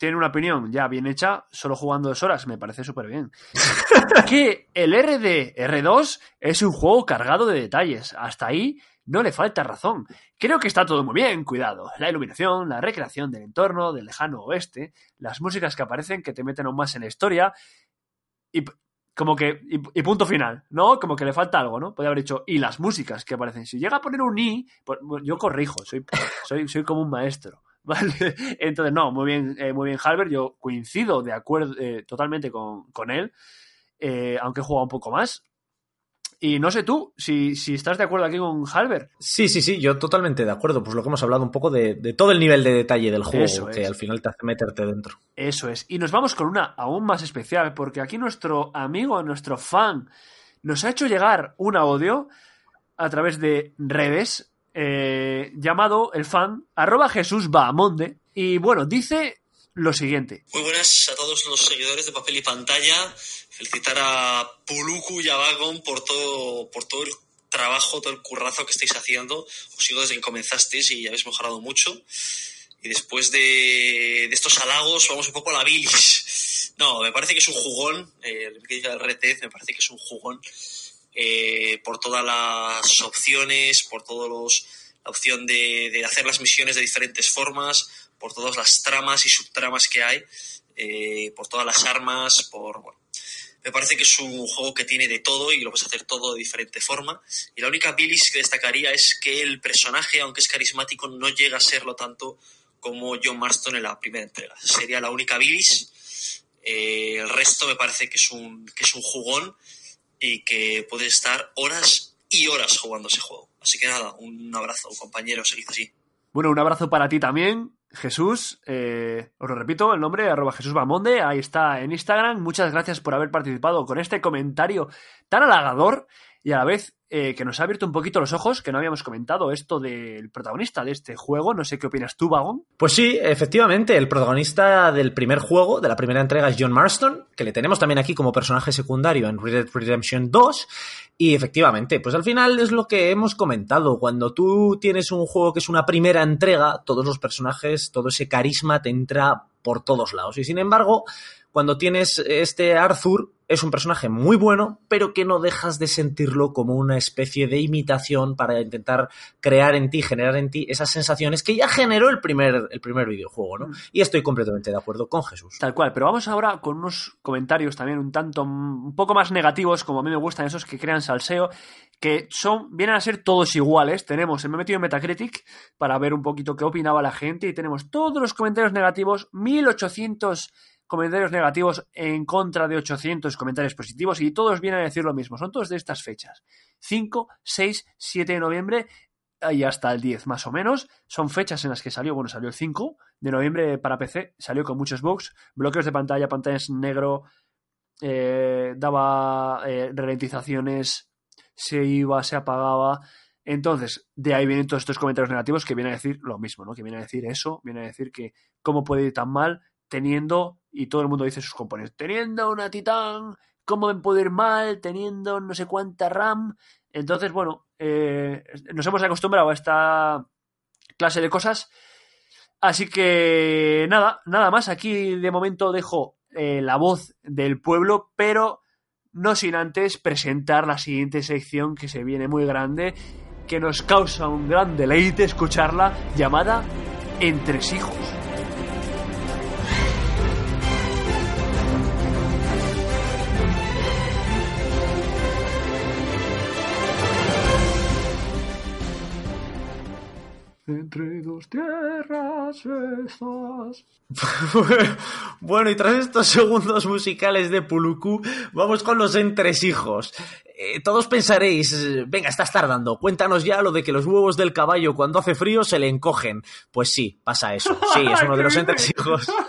tiene una opinión ya bien hecha, solo jugando dos horas, me parece súper bien. que el RD R2 es un juego cargado de detalles. Hasta ahí no le falta razón. Creo que está todo muy bien, cuidado. La iluminación, la recreación del entorno, del lejano oeste, las músicas que aparecen que te meten aún más en la historia. Y como que. Y, y punto final, ¿no? Como que le falta algo, ¿no? Podría haber dicho. Y las músicas que aparecen. Si llega a poner un i, yo corrijo, soy, soy, soy como un maestro. ¿Vale? Entonces, no, muy bien, eh, muy bien, Halbert. Yo coincido de acuerdo eh, totalmente con, con él, eh, aunque he jugado un poco más. Y no sé tú, si, si estás de acuerdo aquí con Halbert. Sí, sí, sí, yo totalmente de acuerdo. Pues lo que hemos hablado un poco de, de todo el nivel de detalle del juego Eso que es. al final te hace meterte dentro. Eso es. Y nos vamos con una aún más especial, porque aquí nuestro amigo, nuestro fan, nos ha hecho llegar un audio a través de redes eh, llamado el fan arroba Jesús Bahamonde. Y bueno, dice lo siguiente. Muy buenas a todos los seguidores de Papel y Pantalla. Felicitar a Puluku y a Vagon por todo, por todo el trabajo, todo el currazo que estáis haciendo. Os sigo desde que comenzasteis y habéis mejorado mucho. Y después de, de estos halagos, vamos un poco a la bilis. No, me parece que es un jugón. Eh, el RT, me parece que es un jugón. Eh, por todas las opciones, por todos los la opción de, de, hacer las misiones de diferentes formas, por todas las tramas y subtramas que hay, eh, por todas las armas, por bueno, me parece que es un juego que tiene de todo y lo puedes hacer todo de diferente forma. Y la única bilis que destacaría es que el personaje, aunque es carismático, no llega a serlo tanto como John Marston en la primera entrega. Sería la única bilis. Eh, el resto me parece que es un, que es un jugón y que puede estar horas y horas jugando ese juego. Así que nada, un abrazo, compañero, seguid así. Bueno, un abrazo para ti también, Jesús. Eh, os lo repito, el nombre, arroba Jesús Bamonde, ahí está en Instagram. Muchas gracias por haber participado con este comentario tan halagador y a la vez eh, que nos ha abierto un poquito los ojos, que no habíamos comentado esto del protagonista de este juego. No sé qué opinas tú, Vagón. Pues sí, efectivamente, el protagonista del primer juego, de la primera entrega, es John Marston, que le tenemos también aquí como personaje secundario en Red Dead Redemption 2. Y efectivamente, pues al final es lo que hemos comentado. Cuando tú tienes un juego que es una primera entrega, todos los personajes, todo ese carisma te entra por todos lados. Y sin embargo, cuando tienes este Arthur, es un personaje muy bueno, pero que no dejas de sentirlo como una especie de imitación para intentar crear en ti, generar en ti esas sensaciones que ya generó el primer, el primer videojuego, ¿no? Y estoy completamente de acuerdo con Jesús. Tal cual, pero vamos ahora con unos comentarios también un tanto, un poco más negativos, como a mí me gustan esos que crean salseo, que son, vienen a ser todos iguales. Tenemos, me he metido en Metacritic para ver un poquito qué opinaba la gente y tenemos todos los comentarios negativos, 1800 comentarios negativos en contra de 800 comentarios positivos y todos vienen a decir lo mismo. Son todos de estas fechas. 5, 6, 7 de noviembre y hasta el 10 más o menos. Son fechas en las que salió, bueno, salió el 5 de noviembre para PC, salió con muchos bugs, bloqueos de pantalla, pantallas negro, eh, daba eh, ralentizaciones, se iba, se apagaba. Entonces, de ahí vienen todos estos comentarios negativos que vienen a decir lo mismo, ¿no? Que vienen a decir eso, vienen a decir que cómo puede ir tan mal teniendo, y todo el mundo dice sus componentes, teniendo una Titán, cómo puede ir mal, teniendo no sé cuánta RAM. Entonces, bueno, eh, nos hemos acostumbrado a esta clase de cosas. Así que nada, nada más. Aquí de momento dejo eh, la voz del pueblo, pero no sin antes presentar la siguiente sección que se viene muy grande, que nos causa un gran deleite escucharla, llamada Entresijos. Entre dos tierras estás. bueno, y tras estos segundos musicales de Puluku, vamos con los entresijos. eh, todos pensaréis, venga, estás tardando, cuéntanos ya lo de que los huevos del caballo cuando hace frío se le encogen. Pues sí, pasa eso. Sí, es uno de los ¿Qué entresijos.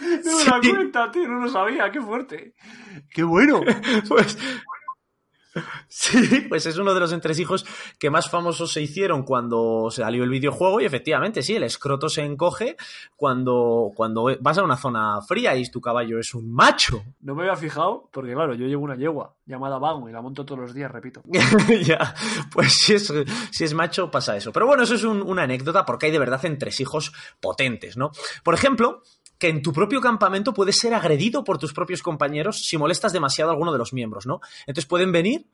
No me da Sí. cuenta, tío, no lo sabía, qué fuerte. Qué bueno. Pues. Sí, pues es uno de los entresijos que más famosos se hicieron cuando salió el videojuego y efectivamente sí, el escroto se encoge cuando, cuando vas a una zona fría y tu caballo es un macho. No me había fijado porque, claro, yo llevo una yegua llamada Vago y la monto todos los días, repito. ya, pues si es, si es macho pasa eso. Pero bueno, eso es un- una anécdota porque hay de verdad entresijos potentes, ¿no? Por ejemplo, que en tu propio campamento puedes ser agredido por tus propios compañeros si molestas demasiado a alguno de los miembros, ¿no? Entonces pueden venir,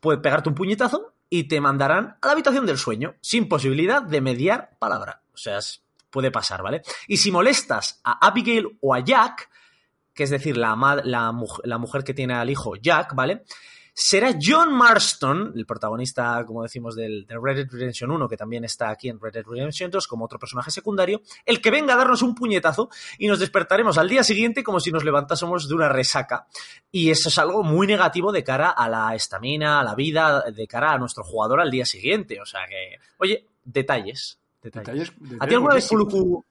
pueden pegarte un puñetazo y te mandarán a la habitación del sueño, sin posibilidad de mediar palabra. O sea, puede pasar, ¿vale? Y si molestas a Abigail o a Jack, que es decir, la, la, la mujer que tiene al hijo Jack, ¿vale? Será John Marston, el protagonista, como decimos, del, de Red Dead Redemption 1, que también está aquí en Red Dead Redemption 2 como otro personaje secundario, el que venga a darnos un puñetazo y nos despertaremos al día siguiente como si nos levantásemos de una resaca. Y eso es algo muy negativo de cara a la estamina, a la vida, de cara a nuestro jugador al día siguiente. O sea que, oye, detalles. Detalles. ¿A ti alguna vez, buenísimos. Puluku,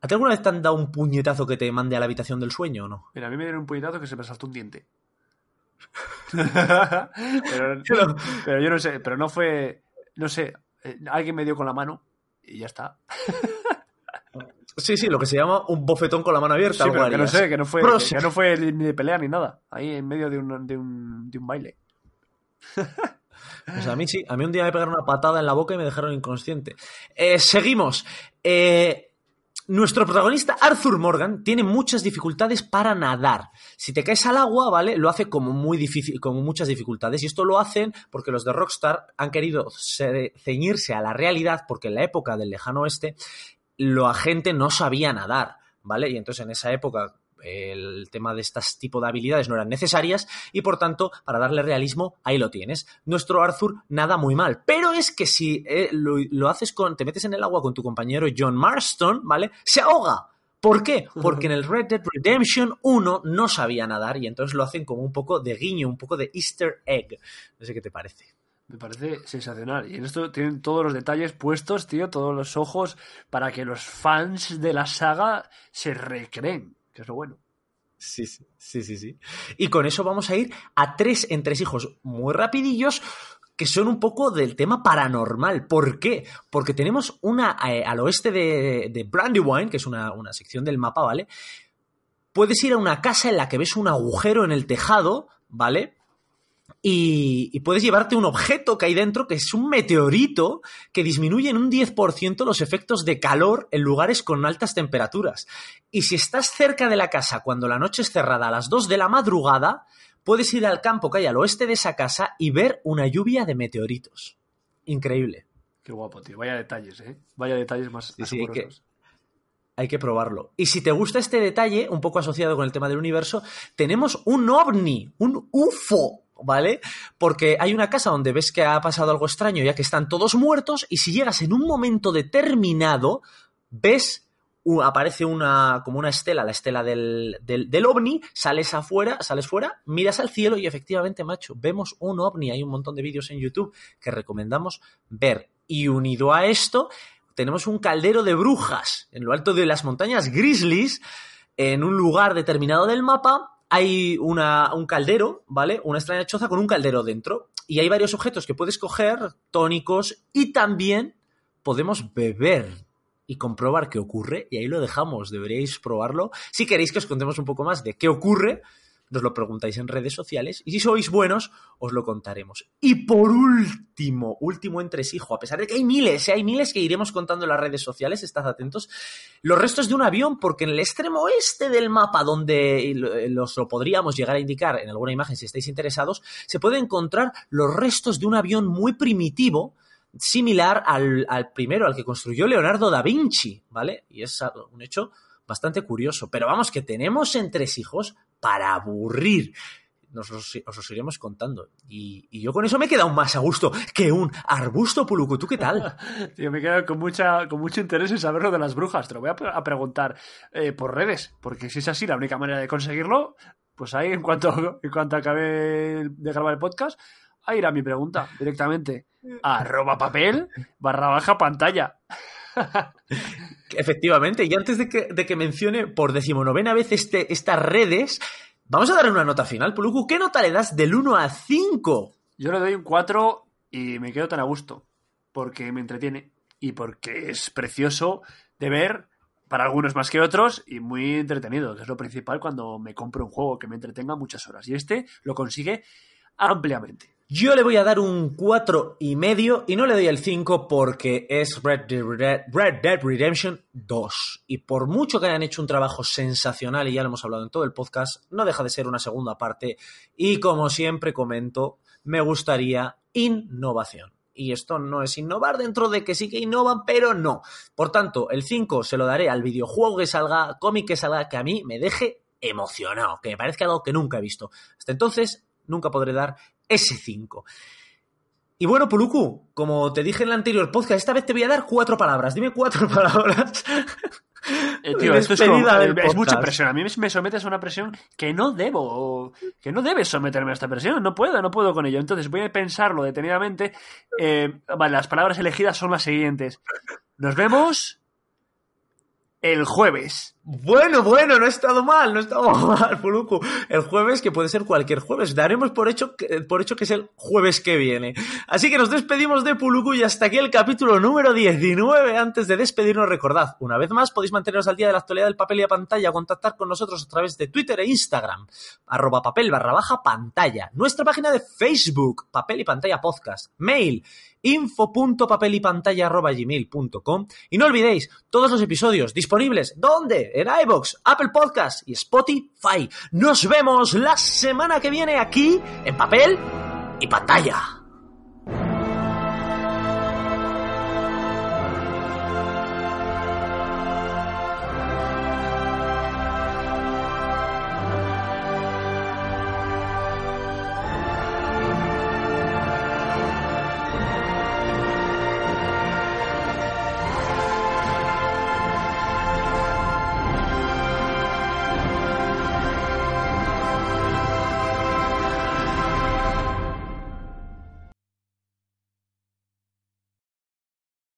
¿A ti alguna vez te han dado un puñetazo que te mande a la habitación del sueño o no? Mira, a mí me dieron un puñetazo que se me saltó un diente. Pero, Pero- pero yo no sé, pero no fue, no sé, eh, alguien me dio con la mano y ya está. Sí, sí, lo que se llama un bofetón con la mano abierta. Sí, pero que no harías. sé, que no fue, que no fue ni de pelea ni nada. Ahí en medio de un, de un, de un baile. Pues a mí sí, a mí un día me pegaron una patada en la boca y me dejaron inconsciente. Eh, seguimos. Eh, nuestro protagonista, Arthur Morgan, tiene muchas dificultades para nadar. Si te caes al agua, ¿vale? Lo hace como muy difícil, como muchas dificultades. Y esto lo hacen porque los de Rockstar han querido se- ceñirse a la realidad, porque en la época del lejano oeste, la gente no sabía nadar, ¿vale? Y entonces en esa época el tema de estas tipo de habilidades no eran necesarias y por tanto, para darle realismo, ahí lo tienes. Nuestro Arthur nada muy mal, pero es que si eh, lo, lo haces con, te metes en el agua con tu compañero John Marston, ¿vale? Se ahoga. ¿Por qué? Porque en el Red Dead Redemption 1 no sabía nadar y entonces lo hacen como un poco de guiño, un poco de easter egg. No sé qué te parece. Me parece sensacional. Y en esto tienen todos los detalles puestos, tío, todos los ojos, para que los fans de la saga se recreen. Que es lo bueno. Sí, sí, sí, sí. Y con eso vamos a ir a tres entresijos muy rapidillos que son un poco del tema paranormal. ¿Por qué? Porque tenemos una eh, al oeste de, de Brandywine, que es una, una sección del mapa, ¿vale? Puedes ir a una casa en la que ves un agujero en el tejado, ¿vale? Y, y puedes llevarte un objeto que hay dentro, que es un meteorito, que disminuye en un 10% los efectos de calor en lugares con altas temperaturas. Y si estás cerca de la casa cuando la noche es cerrada a las 2 de la madrugada, puedes ir al campo que hay al oeste de esa casa y ver una lluvia de meteoritos. Increíble. Qué guapo, tío. Vaya detalles, ¿eh? Vaya detalles más Sí, sí, hay que-. Hay que probarlo. Y si te gusta este detalle, un poco asociado con el tema del universo, tenemos un ovni, un UFO, ¿vale? Porque hay una casa donde ves que ha pasado algo extraño ya que están todos muertos y si llegas en un momento determinado, ves, aparece una, como una estela, la estela del, del, del ovni, sales afuera, sales fuera, miras al cielo y efectivamente, macho, vemos un ovni. Hay un montón de vídeos en YouTube que recomendamos ver. Y unido a esto, tenemos un caldero de brujas en lo alto de las montañas Grizzlies, en un lugar determinado del mapa. Hay una, un caldero, ¿vale? Una extraña choza con un caldero dentro. Y hay varios objetos que puedes coger, tónicos, y también podemos beber y comprobar qué ocurre. Y ahí lo dejamos, deberíais probarlo. Si queréis que os contemos un poco más de qué ocurre, nos lo preguntáis en redes sociales y si sois buenos, os lo contaremos. Y por último, último entresijo, a pesar de que hay miles, ¿eh? hay miles que iremos contando en las redes sociales, estad atentos, los restos de un avión, porque en el extremo oeste del mapa, donde los lo podríamos llegar a indicar en alguna imagen si estáis interesados, se puede encontrar los restos de un avión muy primitivo, similar al, al primero, al que construyó Leonardo da Vinci, ¿vale? Y es un hecho bastante curioso. Pero vamos, que tenemos entresijos para aburrir. Nos os iremos contando. Y, y yo con eso me he quedado más a gusto que un arbusto puluco. ¿Tú qué tal? Tío, me quedo con, mucha, con mucho interés en saber lo de las brujas. Te lo voy a preguntar eh, por redes, porque si es así la única manera de conseguirlo, pues ahí en cuanto, en cuanto acabe de grabar el podcast, ahí irá mi pregunta directamente. Arroba papel barra baja pantalla. Efectivamente, y antes de que, mencione por decimonovena vez este, estas redes, vamos a darle una nota final. Puluku, ¿qué nota le das del 1 a 5? Yo le doy un 4 y me quedo tan a gusto. Porque me entretiene y porque es precioso de ver para algunos más que otros y muy entretenido, que es lo principal cuando me compro un juego que me entretenga muchas horas. Y este lo consigue ampliamente. Yo le voy a dar un 4 y medio y no le doy el 5 porque es Red Dead, Red Dead Redemption 2. Y por mucho que hayan hecho un trabajo sensacional, y ya lo hemos hablado en todo el podcast, no deja de ser una segunda parte. Y como siempre comento, me gustaría innovación. Y esto no es innovar dentro de que sí que innovan, pero no. Por tanto, el 5 se lo daré al videojuego que salga, cómic que salga, que a mí me deje emocionado, que me parezca algo que nunca he visto. Hasta entonces, nunca podré dar ese 5. Y bueno, Puluku, como te dije en el anterior podcast, esta vez te voy a dar cuatro palabras. Dime cuatro palabras. Eh, tío, esto es, como- eh, es mucha presión. A mí me- me sometes a una presión que no debo, que no debes someterme a esta presión. No puedo, no puedo con ello. Entonces voy a pensarlo detenidamente. Eh, vale, las palabras elegidas son las siguientes. Nos vemos el jueves. Bueno, bueno, no he estado mal, no he estado mal, Puluku. El jueves, que puede ser cualquier jueves. Daremos por hecho, que, por hecho que es el jueves que viene. Así que nos despedimos de Puluku y hasta aquí el capítulo número 19. Antes de despedirnos, recordad, una vez más podéis manteneros al día de la actualidad del papel y la pantalla, contactar con nosotros a través de Twitter e Instagram, arroba papel barra baja pantalla, nuestra página de Facebook, papel y pantalla podcast, mail, info.papelypantalla.gmail.com y no olvidéis todos los episodios disponibles ¿dónde? en iBox, Apple Podcast y Spotify. Nos vemos la semana que viene aquí en papel y pantalla.